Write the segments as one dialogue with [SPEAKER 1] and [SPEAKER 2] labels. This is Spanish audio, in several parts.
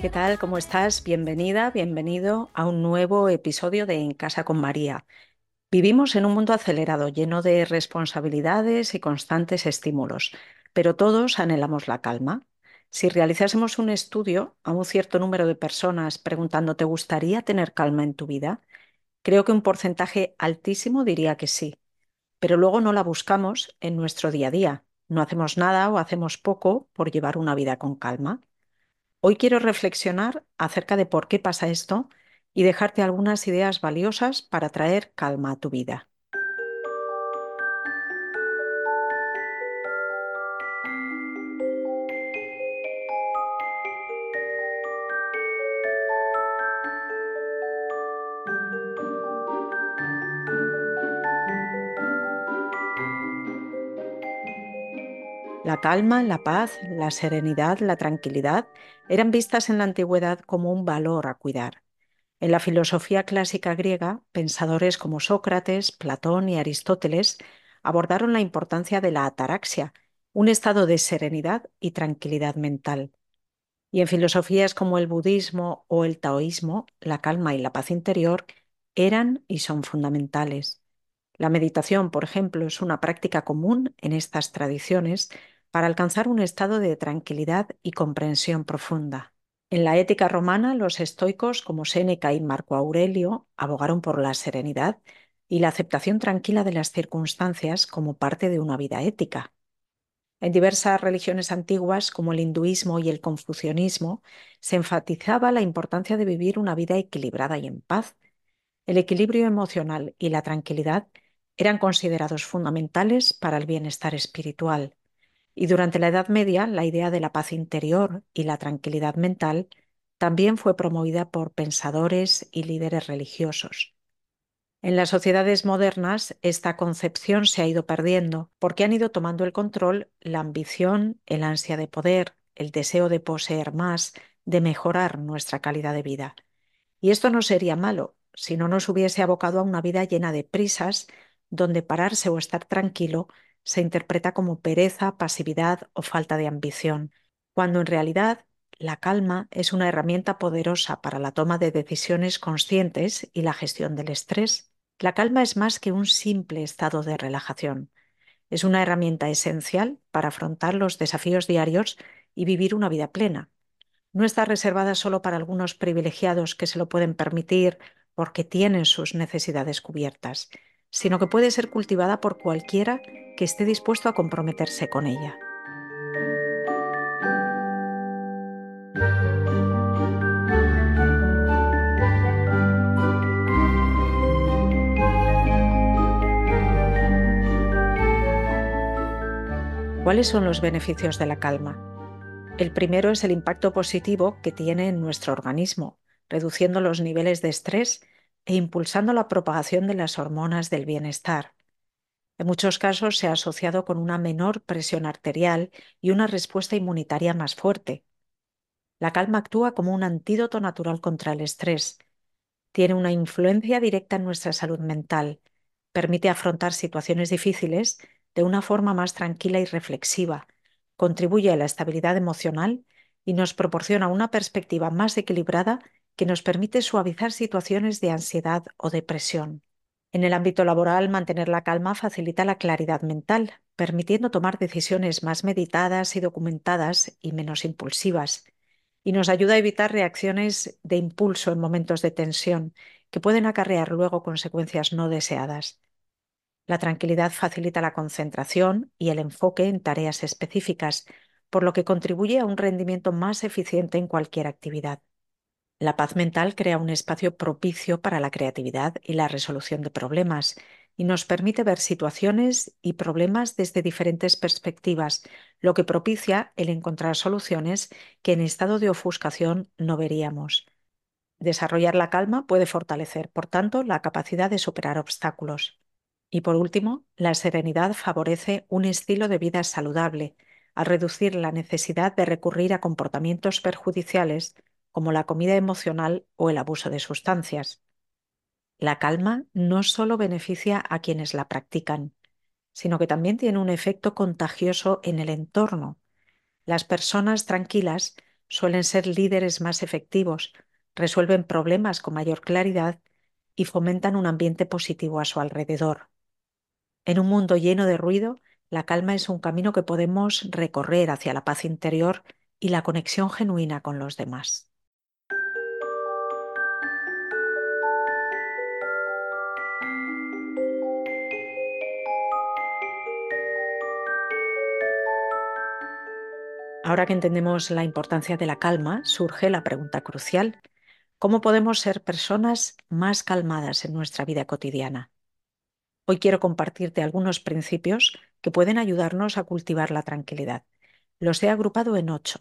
[SPEAKER 1] ¿Qué tal? ¿Cómo estás? Bienvenida, bienvenido a un nuevo episodio de En Casa con María. Vivimos en un mundo acelerado, lleno de responsabilidades y constantes estímulos, pero todos anhelamos la calma. Si realizásemos un estudio a un cierto número de personas preguntando ¿te gustaría tener calma en tu vida? Creo que un porcentaje altísimo diría que sí, pero luego no la buscamos en nuestro día a día. No hacemos nada o hacemos poco por llevar una vida con calma. Hoy quiero reflexionar acerca de por qué pasa esto y dejarte algunas ideas valiosas para traer calma a tu vida. La calma, la paz, la serenidad, la tranquilidad eran vistas en la antigüedad como un valor a cuidar. En la filosofía clásica griega, pensadores como Sócrates, Platón y Aristóteles abordaron la importancia de la ataraxia, un estado de serenidad y tranquilidad mental. Y en filosofías como el budismo o el taoísmo, la calma y la paz interior eran y son fundamentales. La meditación, por ejemplo, es una práctica común en estas tradiciones para alcanzar un estado de tranquilidad y comprensión profunda. En la ética romana, los estoicos como Séneca y Marco Aurelio abogaron por la serenidad y la aceptación tranquila de las circunstancias como parte de una vida ética. En diversas religiones antiguas, como el hinduismo y el confucianismo, se enfatizaba la importancia de vivir una vida equilibrada y en paz. El equilibrio emocional y la tranquilidad eran considerados fundamentales para el bienestar espiritual. Y durante la Edad Media, la idea de la paz interior y la tranquilidad mental también fue promovida por pensadores y líderes religiosos. En las sociedades modernas, esta concepción se ha ido perdiendo porque han ido tomando el control la ambición, el ansia de poder, el deseo de poseer más, de mejorar nuestra calidad de vida. Y esto no sería malo si no nos hubiese abocado a una vida llena de prisas, donde pararse o estar tranquilo se interpreta como pereza, pasividad o falta de ambición, cuando en realidad la calma es una herramienta poderosa para la toma de decisiones conscientes y la gestión del estrés. La calma es más que un simple estado de relajación. Es una herramienta esencial para afrontar los desafíos diarios y vivir una vida plena. No está reservada solo para algunos privilegiados que se lo pueden permitir porque tienen sus necesidades cubiertas sino que puede ser cultivada por cualquiera que esté dispuesto a comprometerse con ella. ¿Cuáles son los beneficios de la calma? El primero es el impacto positivo que tiene en nuestro organismo, reduciendo los niveles de estrés e impulsando la propagación de las hormonas del bienestar. En muchos casos se ha asociado con una menor presión arterial y una respuesta inmunitaria más fuerte. La calma actúa como un antídoto natural contra el estrés. Tiene una influencia directa en nuestra salud mental. Permite afrontar situaciones difíciles de una forma más tranquila y reflexiva. Contribuye a la estabilidad emocional y nos proporciona una perspectiva más equilibrada que nos permite suavizar situaciones de ansiedad o depresión. En el ámbito laboral, mantener la calma facilita la claridad mental, permitiendo tomar decisiones más meditadas y documentadas y menos impulsivas, y nos ayuda a evitar reacciones de impulso en momentos de tensión que pueden acarrear luego consecuencias no deseadas. La tranquilidad facilita la concentración y el enfoque en tareas específicas, por lo que contribuye a un rendimiento más eficiente en cualquier actividad. La paz mental crea un espacio propicio para la creatividad y la resolución de problemas y nos permite ver situaciones y problemas desde diferentes perspectivas, lo que propicia el encontrar soluciones que en estado de ofuscación no veríamos. Desarrollar la calma puede fortalecer, por tanto, la capacidad de superar obstáculos. Y por último, la serenidad favorece un estilo de vida saludable, al reducir la necesidad de recurrir a comportamientos perjudiciales como la comida emocional o el abuso de sustancias. La calma no solo beneficia a quienes la practican, sino que también tiene un efecto contagioso en el entorno. Las personas tranquilas suelen ser líderes más efectivos, resuelven problemas con mayor claridad y fomentan un ambiente positivo a su alrededor. En un mundo lleno de ruido, la calma es un camino que podemos recorrer hacia la paz interior y la conexión genuina con los demás. Ahora que entendemos la importancia de la calma, surge la pregunta crucial. ¿Cómo podemos ser personas más calmadas en nuestra vida cotidiana? Hoy quiero compartirte algunos principios que pueden ayudarnos a cultivar la tranquilidad. Los he agrupado en ocho.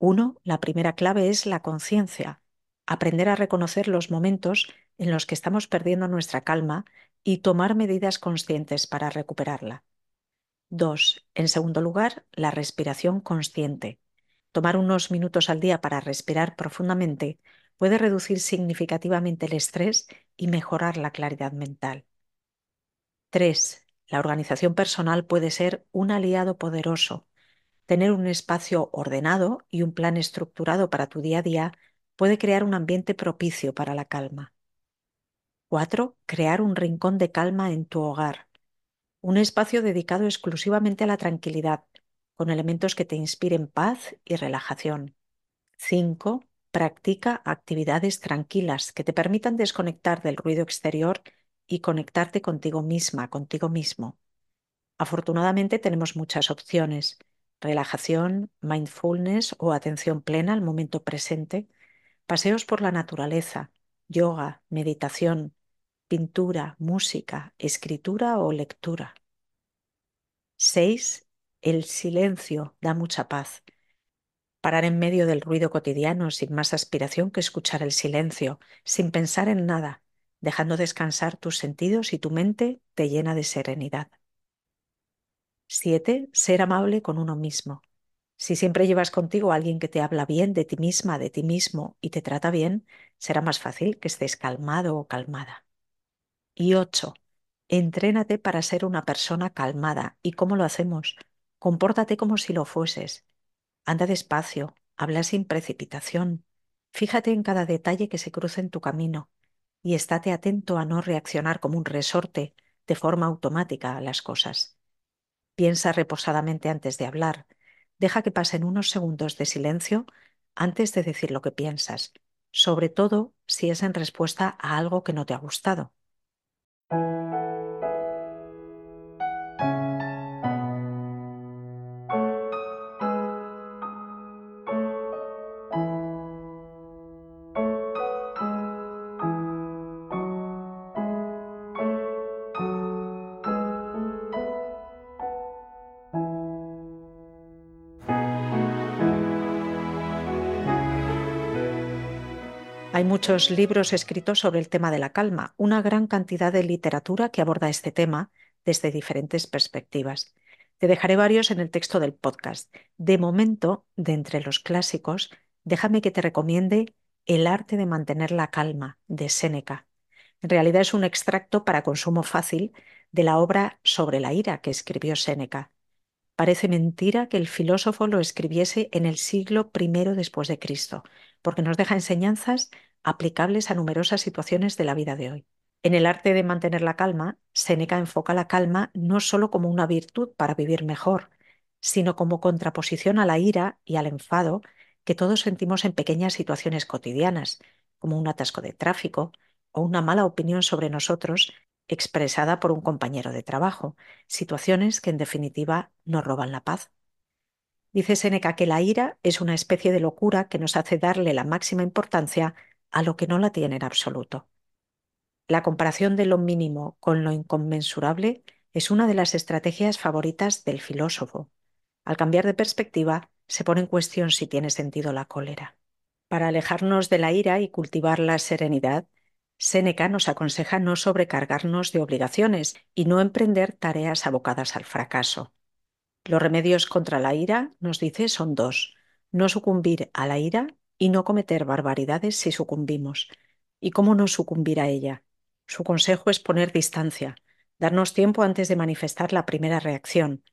[SPEAKER 1] Uno, la primera clave es la conciencia, aprender a reconocer los momentos en los que estamos perdiendo nuestra calma y tomar medidas conscientes para recuperarla. Dos, en segundo lugar, la respiración consciente. Tomar unos minutos al día para respirar profundamente puede reducir significativamente el estrés y mejorar la claridad mental. 3. La organización personal puede ser un aliado poderoso. Tener un espacio ordenado y un plan estructurado para tu día a día puede crear un ambiente propicio para la calma. 4. Crear un rincón de calma en tu hogar. Un espacio dedicado exclusivamente a la tranquilidad, con elementos que te inspiren paz y relajación. 5. Practica actividades tranquilas que te permitan desconectar del ruido exterior y conectarte contigo misma, contigo mismo. Afortunadamente tenemos muchas opciones. Relajación, mindfulness o atención plena al momento presente, paseos por la naturaleza, yoga, meditación, pintura, música, escritura o lectura. 6. El silencio da mucha paz. Parar en medio del ruido cotidiano sin más aspiración que escuchar el silencio, sin pensar en nada, dejando descansar tus sentidos y tu mente te llena de serenidad. 7. Ser amable con uno mismo. Si siempre llevas contigo a alguien que te habla bien de ti misma, de ti mismo y te trata bien, será más fácil que estés calmado o calmada. Y 8. Entrénate para ser una persona calmada. ¿Y cómo lo hacemos? Compórtate como si lo fueses. Anda despacio, habla sin precipitación. Fíjate en cada detalle que se cruce en tu camino y estate atento a no reaccionar como un resorte de forma automática a las cosas. Piensa reposadamente antes de hablar. Deja que pasen unos segundos de silencio antes de decir lo que piensas, sobre todo si es en respuesta a algo que no te ha gustado. Thank you. Hay muchos libros escritos sobre el tema de la calma, una gran cantidad de literatura que aborda este tema desde diferentes perspectivas. Te dejaré varios en el texto del podcast. De momento, de entre los clásicos, déjame que te recomiende El arte de mantener la calma, de Séneca. En realidad es un extracto para consumo fácil de la obra Sobre la ira que escribió Séneca. Parece mentira que el filósofo lo escribiese en el siglo I después de Cristo, porque nos deja enseñanzas aplicables a numerosas situaciones de la vida de hoy. En el arte de mantener la calma, Séneca enfoca la calma no solo como una virtud para vivir mejor, sino como contraposición a la ira y al enfado que todos sentimos en pequeñas situaciones cotidianas, como un atasco de tráfico o una mala opinión sobre nosotros expresada por un compañero de trabajo, situaciones que en definitiva nos roban la paz. Dice Séneca que la ira es una especie de locura que nos hace darle la máxima importancia a lo que no la tiene en absoluto. La comparación de lo mínimo con lo inconmensurable es una de las estrategias favoritas del filósofo. Al cambiar de perspectiva, se pone en cuestión si tiene sentido la cólera. Para alejarnos de la ira y cultivar la serenidad, Séneca nos aconseja no sobrecargarnos de obligaciones y no emprender tareas abocadas al fracaso. Los remedios contra la ira, nos dice, son dos. No sucumbir a la ira y no cometer barbaridades si sucumbimos. ¿Y cómo no sucumbir a ella? Su consejo es poner distancia, darnos tiempo antes de manifestar la primera reacción.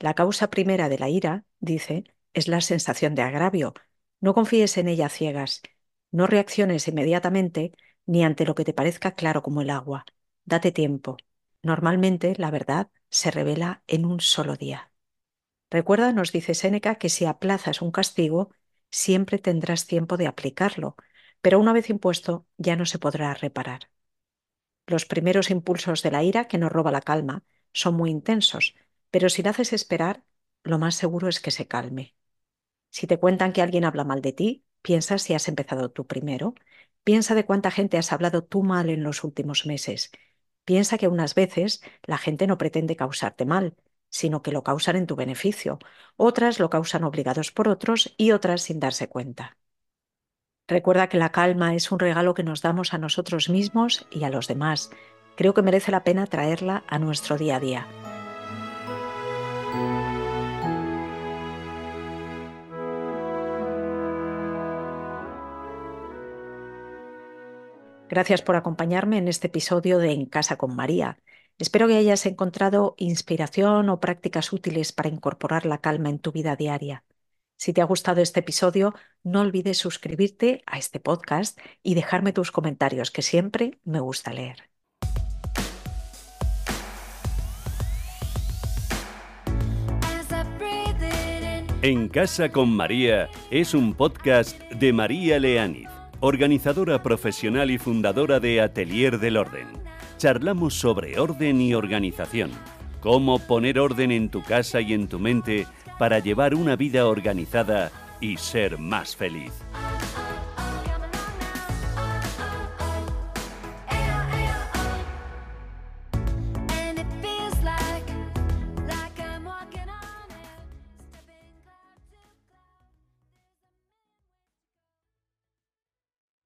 [SPEAKER 1] La causa primera de la ira, dice, es la sensación de agravio, no confíes en ella ciegas. No reacciones inmediatamente ni ante lo que te parezca claro como el agua. Date tiempo. Normalmente la verdad se revela en un solo día. Recuerda, nos dice Séneca, que si aplazas un castigo, siempre tendrás tiempo de aplicarlo, pero una vez impuesto ya no se podrá reparar. Los primeros impulsos de la ira que nos roba la calma son muy intensos, pero si la haces esperar, lo más seguro es que se calme. Si te cuentan que alguien habla mal de ti, piensa si has empezado tú primero. Piensa de cuánta gente has hablado tú mal en los últimos meses. Piensa que unas veces la gente no pretende causarte mal, sino que lo causan en tu beneficio. Otras lo causan obligados por otros y otras sin darse cuenta. Recuerda que la calma es un regalo que nos damos a nosotros mismos y a los demás. Creo que merece la pena traerla a nuestro día a día. Gracias por acompañarme en este episodio de En Casa con María. Espero que hayas encontrado inspiración o prácticas útiles para incorporar la calma en tu vida diaria. Si te ha gustado este episodio, no olvides suscribirte a este podcast y dejarme tus comentarios, que siempre me gusta leer.
[SPEAKER 2] En Casa con María es un podcast de María Leániz organizadora profesional y fundadora de Atelier del Orden. Charlamos sobre orden y organización, cómo poner orden en tu casa y en tu mente para llevar una vida organizada y ser más feliz.